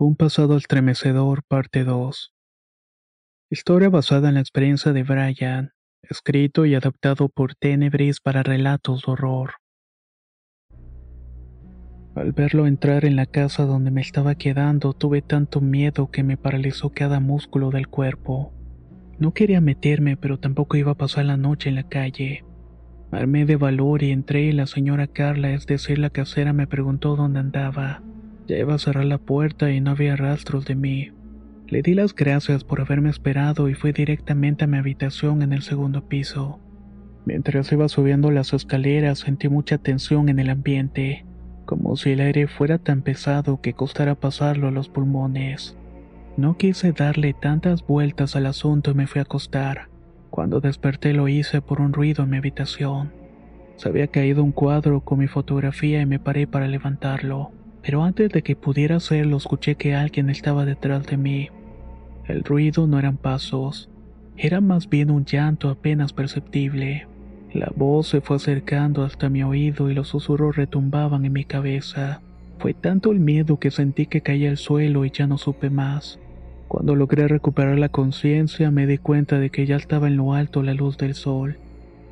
Un pasado estremecedor, parte 2. Historia basada en la experiencia de Brian, escrito y adaptado por Tenebris para relatos de horror. Al verlo entrar en la casa donde me estaba quedando, tuve tanto miedo que me paralizó cada músculo del cuerpo. No quería meterme, pero tampoco iba a pasar la noche en la calle. Armé de valor y entré y la señora Carla, es decir, la casera, me preguntó dónde andaba. Ya iba a cerrar la puerta y no había rastros de mí. Le di las gracias por haberme esperado y fui directamente a mi habitación en el segundo piso. Mientras iba subiendo las escaleras sentí mucha tensión en el ambiente como si el aire fuera tan pesado que costara pasarlo a los pulmones. No quise darle tantas vueltas al asunto y me fui a acostar. Cuando desperté lo hice por un ruido en mi habitación. Se había caído un cuadro con mi fotografía y me paré para levantarlo, pero antes de que pudiera hacerlo escuché que alguien estaba detrás de mí. El ruido no eran pasos, era más bien un llanto apenas perceptible. La voz se fue acercando hasta mi oído y los susurros retumbaban en mi cabeza. Fue tanto el miedo que sentí que caía al suelo y ya no supe más. Cuando logré recuperar la conciencia me di cuenta de que ya estaba en lo alto la luz del sol.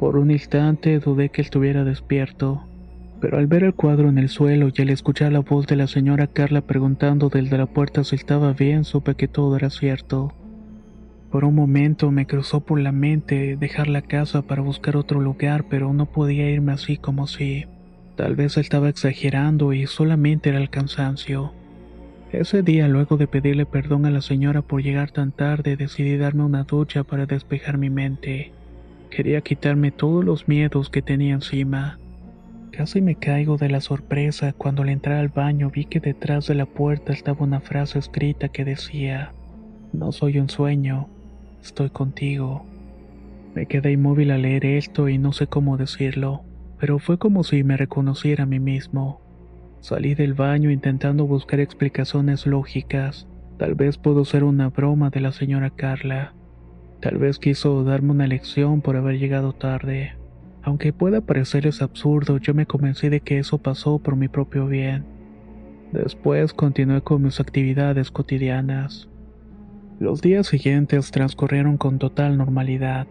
Por un instante dudé que estuviera despierto, pero al ver el cuadro en el suelo y al escuchar la voz de la señora Carla preguntando desde la puerta si estaba bien, supe que todo era cierto. Por un momento me cruzó por la mente dejar la casa para buscar otro lugar, pero no podía irme así como si. Tal vez estaba exagerando y solamente era el cansancio. Ese día, luego de pedirle perdón a la señora por llegar tan tarde, decidí darme una ducha para despejar mi mente. Quería quitarme todos los miedos que tenía encima. Casi me caigo de la sorpresa cuando al entrar al baño vi que detrás de la puerta estaba una frase escrita que decía, No soy un sueño, Estoy contigo. Me quedé inmóvil al leer esto y no sé cómo decirlo, pero fue como si me reconociera a mí mismo. Salí del baño intentando buscar explicaciones lógicas. Tal vez pudo ser una broma de la señora Carla. Tal vez quiso darme una lección por haber llegado tarde. Aunque pueda parecerles absurdo, yo me convencí de que eso pasó por mi propio bien. Después continué con mis actividades cotidianas. Los días siguientes transcurrieron con total normalidad.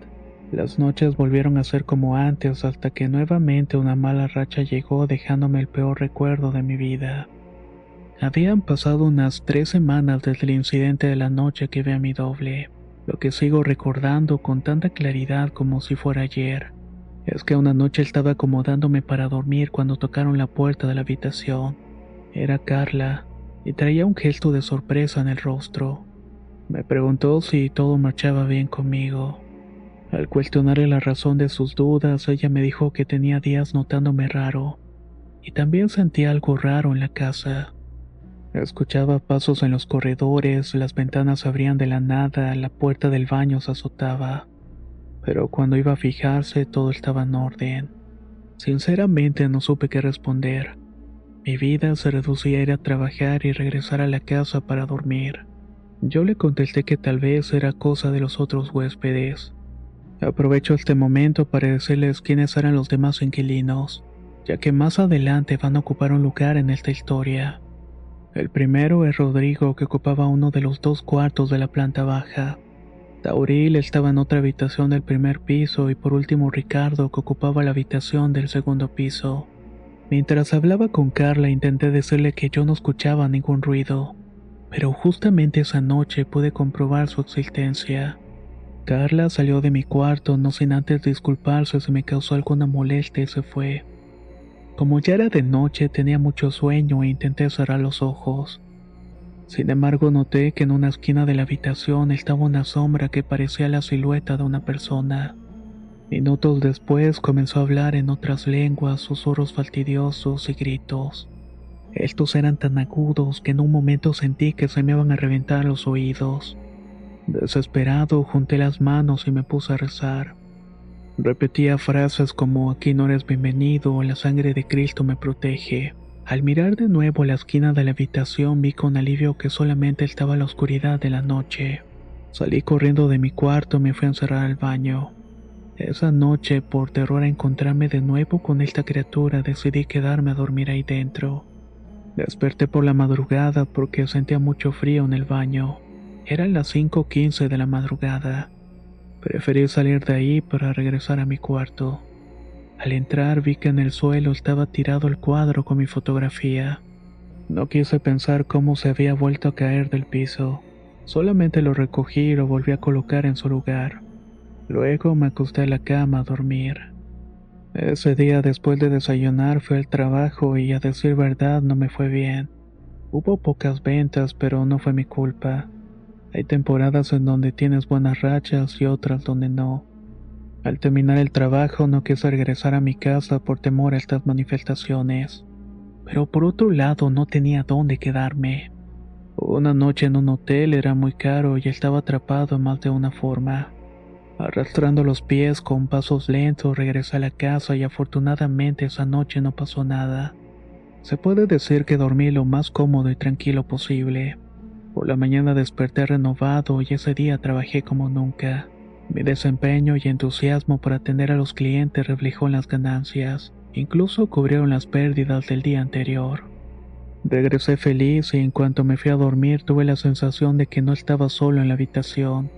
Las noches volvieron a ser como antes hasta que nuevamente una mala racha llegó dejándome el peor recuerdo de mi vida. Habían pasado unas tres semanas desde el incidente de la noche que vi a mi doble. Lo que sigo recordando con tanta claridad como si fuera ayer es que una noche estaba acomodándome para dormir cuando tocaron la puerta de la habitación. Era Carla y traía un gesto de sorpresa en el rostro. Me preguntó si todo marchaba bien conmigo. Al cuestionarle la razón de sus dudas, ella me dijo que tenía días notándome raro, y también sentía algo raro en la casa. Escuchaba pasos en los corredores, las ventanas se abrían de la nada, la puerta del baño se azotaba. Pero cuando iba a fijarse todo estaba en orden. Sinceramente no supe qué responder. Mi vida se reducía a ir a trabajar y regresar a la casa para dormir. Yo le contesté que tal vez era cosa de los otros huéspedes. Aprovecho este momento para decirles quiénes eran los demás inquilinos, ya que más adelante van a ocupar un lugar en esta historia. El primero es Rodrigo, que ocupaba uno de los dos cuartos de la planta baja. Tauril estaba en otra habitación del primer piso y por último Ricardo, que ocupaba la habitación del segundo piso. Mientras hablaba con Carla intenté decirle que yo no escuchaba ningún ruido pero justamente esa noche pude comprobar su existencia. Carla salió de mi cuarto no sin antes disculparse si me causó alguna molestia y se fue. Como ya era de noche tenía mucho sueño e intenté cerrar los ojos. Sin embargo noté que en una esquina de la habitación estaba una sombra que parecía la silueta de una persona. Minutos después comenzó a hablar en otras lenguas, susurros fastidiosos y gritos. Estos eran tan agudos que en un momento sentí que se me iban a reventar los oídos. Desesperado, junté las manos y me puse a rezar. Repetía frases como aquí no eres bienvenido la sangre de Cristo me protege. Al mirar de nuevo la esquina de la habitación vi con alivio que solamente estaba la oscuridad de la noche. Salí corriendo de mi cuarto y me fui a encerrar al baño. Esa noche, por terror a encontrarme de nuevo con esta criatura, decidí quedarme a dormir ahí dentro. Desperté por la madrugada porque sentía mucho frío en el baño. Eran las 5.15 de la madrugada. Preferí salir de ahí para regresar a mi cuarto. Al entrar vi que en el suelo estaba tirado el cuadro con mi fotografía. No quise pensar cómo se había vuelto a caer del piso. Solamente lo recogí y lo volví a colocar en su lugar. Luego me acosté a la cama a dormir. Ese día después de desayunar fui al trabajo y a decir verdad no me fue bien. Hubo pocas ventas, pero no fue mi culpa. Hay temporadas en donde tienes buenas rachas y otras donde no. Al terminar el trabajo no quise regresar a mi casa por temor a estas manifestaciones. Pero por otro lado no tenía dónde quedarme. Una noche en un hotel era muy caro y estaba atrapado en de una forma. Arrastrando los pies con pasos lentos regresé a la casa y afortunadamente esa noche no pasó nada. Se puede decir que dormí lo más cómodo y tranquilo posible. Por la mañana desperté renovado y ese día trabajé como nunca. Mi desempeño y entusiasmo por atender a los clientes reflejó en las ganancias, incluso cubrieron las pérdidas del día anterior. Regresé feliz y en cuanto me fui a dormir tuve la sensación de que no estaba solo en la habitación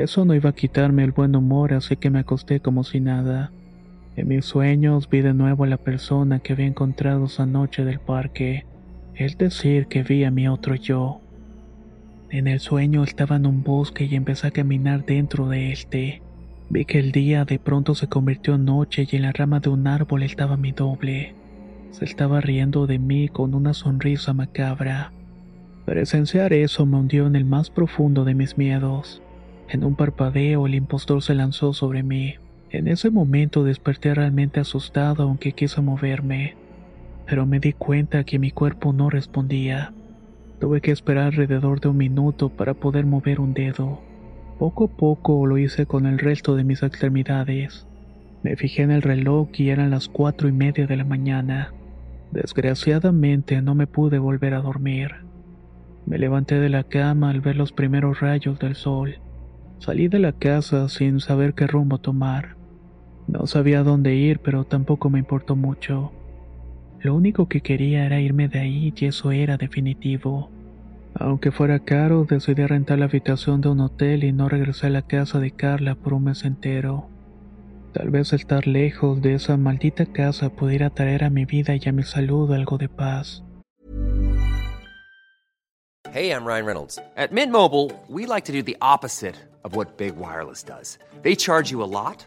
eso no iba a quitarme el buen humor, así que me acosté como si nada. En mis sueños vi de nuevo a la persona que había encontrado esa noche del parque, es decir, que vi a mi otro yo. En el sueño estaba en un bosque y empecé a caminar dentro de este. Vi que el día de pronto se convirtió en noche y en la rama de un árbol estaba mi doble. Se estaba riendo de mí con una sonrisa macabra. Presenciar eso me hundió en el más profundo de mis miedos. En un parpadeo el impostor se lanzó sobre mí. En ese momento desperté realmente asustado aunque quise moverme, pero me di cuenta que mi cuerpo no respondía. Tuve que esperar alrededor de un minuto para poder mover un dedo. Poco a poco lo hice con el resto de mis extremidades. Me fijé en el reloj y eran las cuatro y media de la mañana. Desgraciadamente no me pude volver a dormir. Me levanté de la cama al ver los primeros rayos del sol. Salí de la casa sin saber qué rumbo tomar. No sabía dónde ir, pero tampoco me importó mucho. Lo único que quería era irme de ahí y eso era definitivo. Aunque fuera caro, decidí rentar la habitación de un hotel y no regresé a la casa de Carla por un mes entero. Tal vez estar lejos de esa maldita casa pudiera traer a mi vida y a mi salud algo de paz. Hey, I'm Ryan Reynolds. At Mint Mobile, we like to do the opposite of what Big Wireless does. They charge you a lot,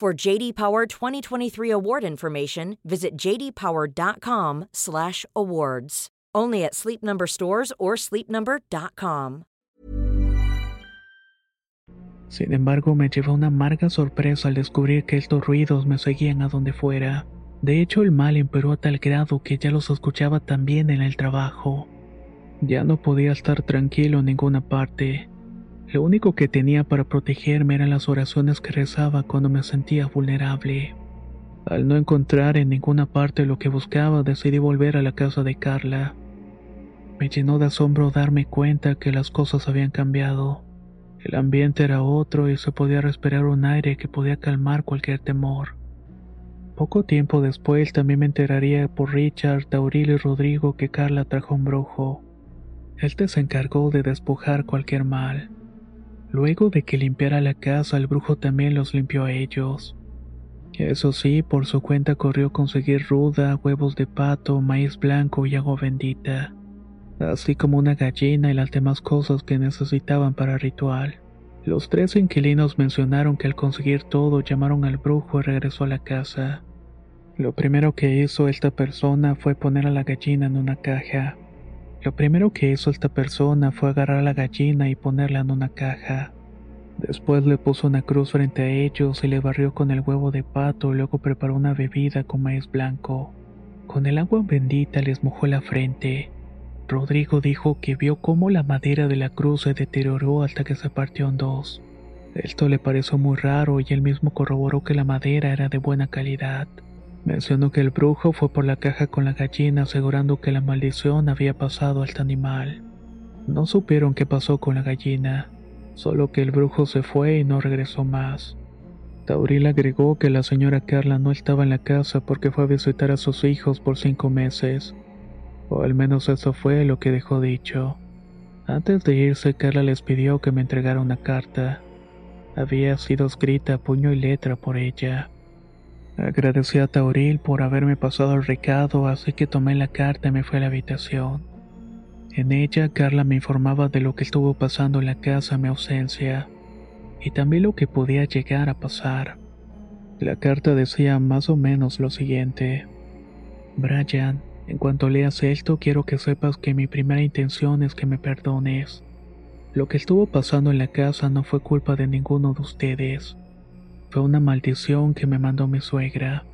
For JD Power 2023 award information, visit jdpower.com/awards. Only at Sleep Number stores or sleepnumber.com. Sin embargo, me llevó una amarga sorpresa al descubrir que estos ruidos me seguían a donde fuera. De hecho, el mal imperó a tal grado que ya los escuchaba también en el trabajo. Ya no podía estar tranquilo en ninguna parte. Lo único que tenía para protegerme eran las oraciones que rezaba cuando me sentía vulnerable. Al no encontrar en ninguna parte lo que buscaba, decidí volver a la casa de Carla. Me llenó de asombro darme cuenta que las cosas habían cambiado. El ambiente era otro y se podía respirar un aire que podía calmar cualquier temor. Poco tiempo después también me enteraría por Richard, Tauril y Rodrigo que Carla trajo un brujo. Él se encargó de despojar cualquier mal. Luego de que limpiara la casa, el brujo también los limpió a ellos. Eso sí, por su cuenta corrió conseguir ruda, huevos de pato, maíz blanco y agua bendita, así como una gallina y las demás cosas que necesitaban para ritual. Los tres inquilinos mencionaron que al conseguir todo llamaron al brujo y regresó a la casa. Lo primero que hizo esta persona fue poner a la gallina en una caja. Lo primero que hizo esta persona fue agarrar a la gallina y ponerla en una caja. Después le puso una cruz frente a ellos y le barrió con el huevo de pato, luego preparó una bebida con maíz blanco. Con el agua bendita les mojó la frente. Rodrigo dijo que vio cómo la madera de la cruz se deterioró hasta que se partió en dos. Esto le pareció muy raro y él mismo corroboró que la madera era de buena calidad. Mencionó que el brujo fue por la caja con la gallina asegurando que la maldición había pasado a este animal. No supieron qué pasó con la gallina solo que el brujo se fue y no regresó más. Tauril agregó que la señora Carla no estaba en la casa porque fue a visitar a sus hijos por cinco meses, o al menos eso fue lo que dejó dicho. Antes de irse, Carla les pidió que me entregara una carta. Había sido escrita puño y letra por ella. Agradecí a Tauril por haberme pasado el recado, así que tomé la carta y me fui a la habitación. En ella, Carla me informaba de lo que estuvo pasando en la casa en mi ausencia y también lo que podía llegar a pasar. La carta decía más o menos lo siguiente. Brian, en cuanto leas esto quiero que sepas que mi primera intención es que me perdones. Lo que estuvo pasando en la casa no fue culpa de ninguno de ustedes. Fue una maldición que me mandó mi suegra.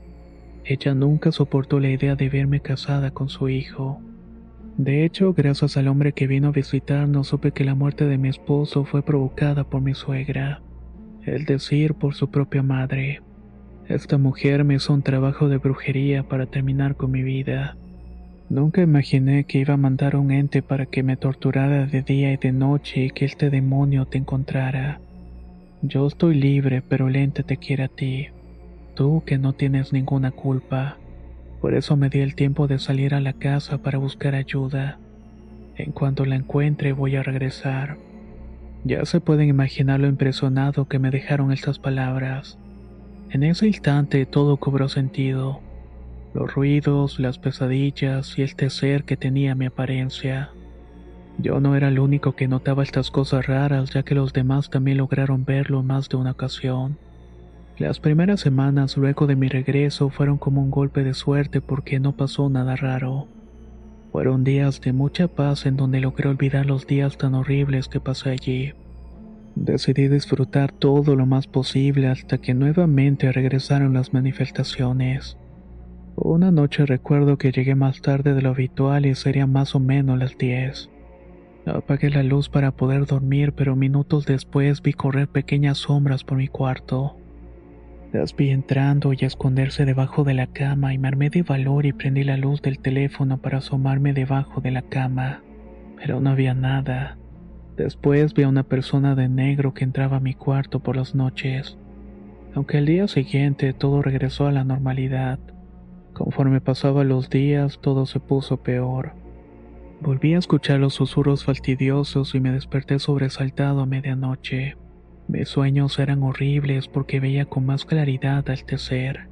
Ella nunca soportó la idea de verme casada con su hijo. De hecho, gracias al hombre que vino a visitarnos, supe que la muerte de mi esposo fue provocada por mi suegra, es decir, por su propia madre. Esta mujer me hizo un trabajo de brujería para terminar con mi vida. Nunca imaginé que iba a mandar un ente para que me torturara de día y de noche y que este demonio te encontrara. Yo estoy libre, pero el ente te quiere a ti. Tú que no tienes ninguna culpa. Por eso me di el tiempo de salir a la casa para buscar ayuda. En cuanto la encuentre voy a regresar. Ya se pueden imaginar lo impresionado que me dejaron estas palabras. En ese instante todo cobró sentido. Los ruidos, las pesadillas y este ser que tenía mi apariencia. Yo no era el único que notaba estas cosas raras ya que los demás también lograron verlo más de una ocasión. Las primeras semanas luego de mi regreso fueron como un golpe de suerte porque no pasó nada raro. Fueron días de mucha paz en donde logré olvidar los días tan horribles que pasé allí. Decidí disfrutar todo lo más posible hasta que nuevamente regresaron las manifestaciones. Una noche recuerdo que llegué más tarde de lo habitual y serían más o menos las 10. Apagué la luz para poder dormir, pero minutos después vi correr pequeñas sombras por mi cuarto. Las vi entrando y esconderse debajo de la cama y me armé de valor y prendí la luz del teléfono para asomarme debajo de la cama. Pero no había nada. Después vi a una persona de negro que entraba a mi cuarto por las noches. Aunque al día siguiente todo regresó a la normalidad. Conforme pasaban los días todo se puso peor. Volví a escuchar los susurros fastidiosos y me desperté sobresaltado a medianoche. Mis sueños eran horribles porque veía con más claridad a este ser.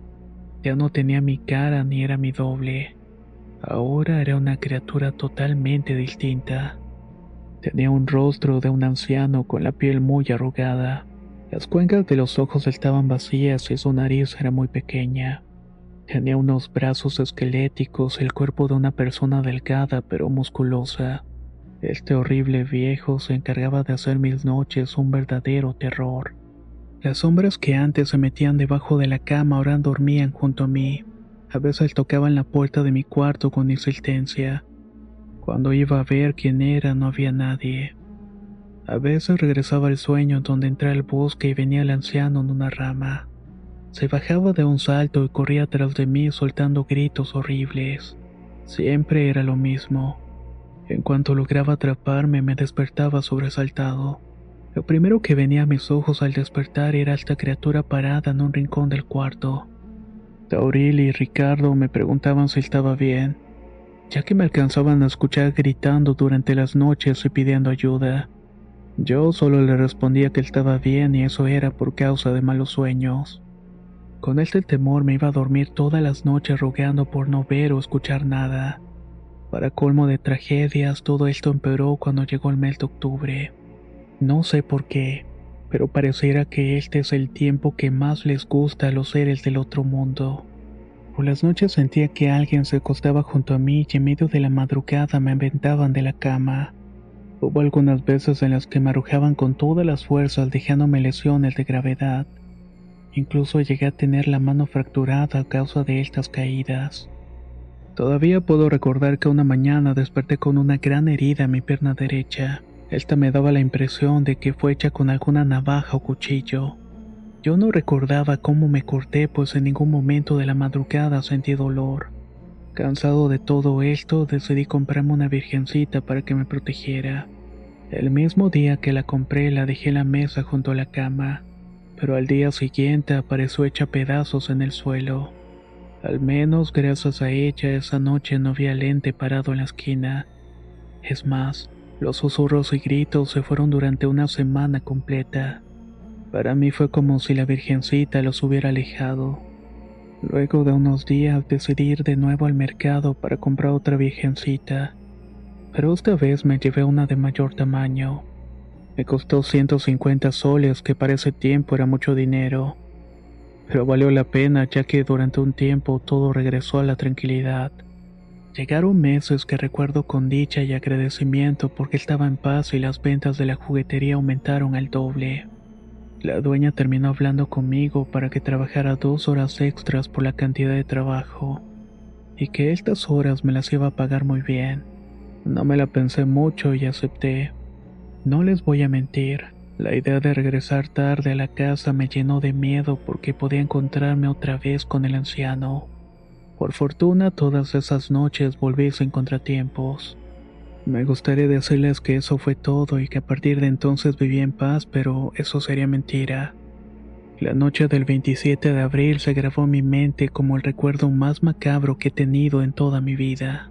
Ya no tenía mi cara ni era mi doble. Ahora era una criatura totalmente distinta. Tenía un rostro de un anciano con la piel muy arrugada. Las cuencas de los ojos estaban vacías y su nariz era muy pequeña. Tenía unos brazos esqueléticos, el cuerpo de una persona delgada pero musculosa. Este horrible viejo se encargaba de hacer mis noches un verdadero terror. Las sombras que antes se metían debajo de la cama ahora dormían junto a mí. A veces tocaban la puerta de mi cuarto con insistencia. Cuando iba a ver quién era no había nadie. A veces regresaba al sueño donde entré al bosque y venía el anciano en una rama. Se bajaba de un salto y corría tras de mí soltando gritos horribles. Siempre era lo mismo. En cuanto lograba atraparme, me despertaba sobresaltado. Lo primero que venía a mis ojos al despertar era esta criatura parada en un rincón del cuarto. Tauril y Ricardo me preguntaban si estaba bien, ya que me alcanzaban a escuchar gritando durante las noches y pidiendo ayuda. Yo solo le respondía que estaba bien y eso era por causa de malos sueños. Con este temor me iba a dormir todas las noches rogando por no ver o escuchar nada. Para colmo de tragedias, todo esto empeoró cuando llegó el mes de octubre. No sé por qué, pero pareciera que este es el tiempo que más les gusta a los seres del otro mundo. Por las noches sentía que alguien se acostaba junto a mí y en medio de la madrugada me aventaban de la cama. Hubo algunas veces en las que me arrojaban con todas las fuerzas dejándome lesiones de gravedad. Incluso llegué a tener la mano fracturada a causa de estas caídas. Todavía puedo recordar que una mañana desperté con una gran herida en mi pierna derecha. Esta me daba la impresión de que fue hecha con alguna navaja o cuchillo. Yo no recordaba cómo me corté, pues en ningún momento de la madrugada sentí dolor. Cansado de todo esto, decidí comprarme una virgencita para que me protegiera. El mismo día que la compré la dejé en la mesa junto a la cama, pero al día siguiente apareció hecha pedazos en el suelo. Al menos gracias a ella esa noche no había lente parado en la esquina. Es más, los susurros y gritos se fueron durante una semana completa. Para mí fue como si la Virgencita los hubiera alejado. Luego de unos días decidí ir de nuevo al mercado para comprar otra Virgencita, pero esta vez me llevé una de mayor tamaño. Me costó 150 soles, que para ese tiempo era mucho dinero, pero valió la pena ya que durante un tiempo todo regresó a la tranquilidad. Llegaron meses que recuerdo con dicha y agradecimiento porque estaba en paz y las ventas de la juguetería aumentaron al doble. La dueña terminó hablando conmigo para que trabajara dos horas extras por la cantidad de trabajo y que estas horas me las iba a pagar muy bien. No me la pensé mucho y acepté. No les voy a mentir, la idea de regresar tarde a la casa me llenó de miedo porque podía encontrarme otra vez con el anciano. Por fortuna todas esas noches volví sin contratiempos. Me gustaría decirles que eso fue todo y que a partir de entonces viví en paz, pero eso sería mentira. La noche del 27 de abril se grabó en mi mente como el recuerdo más macabro que he tenido en toda mi vida.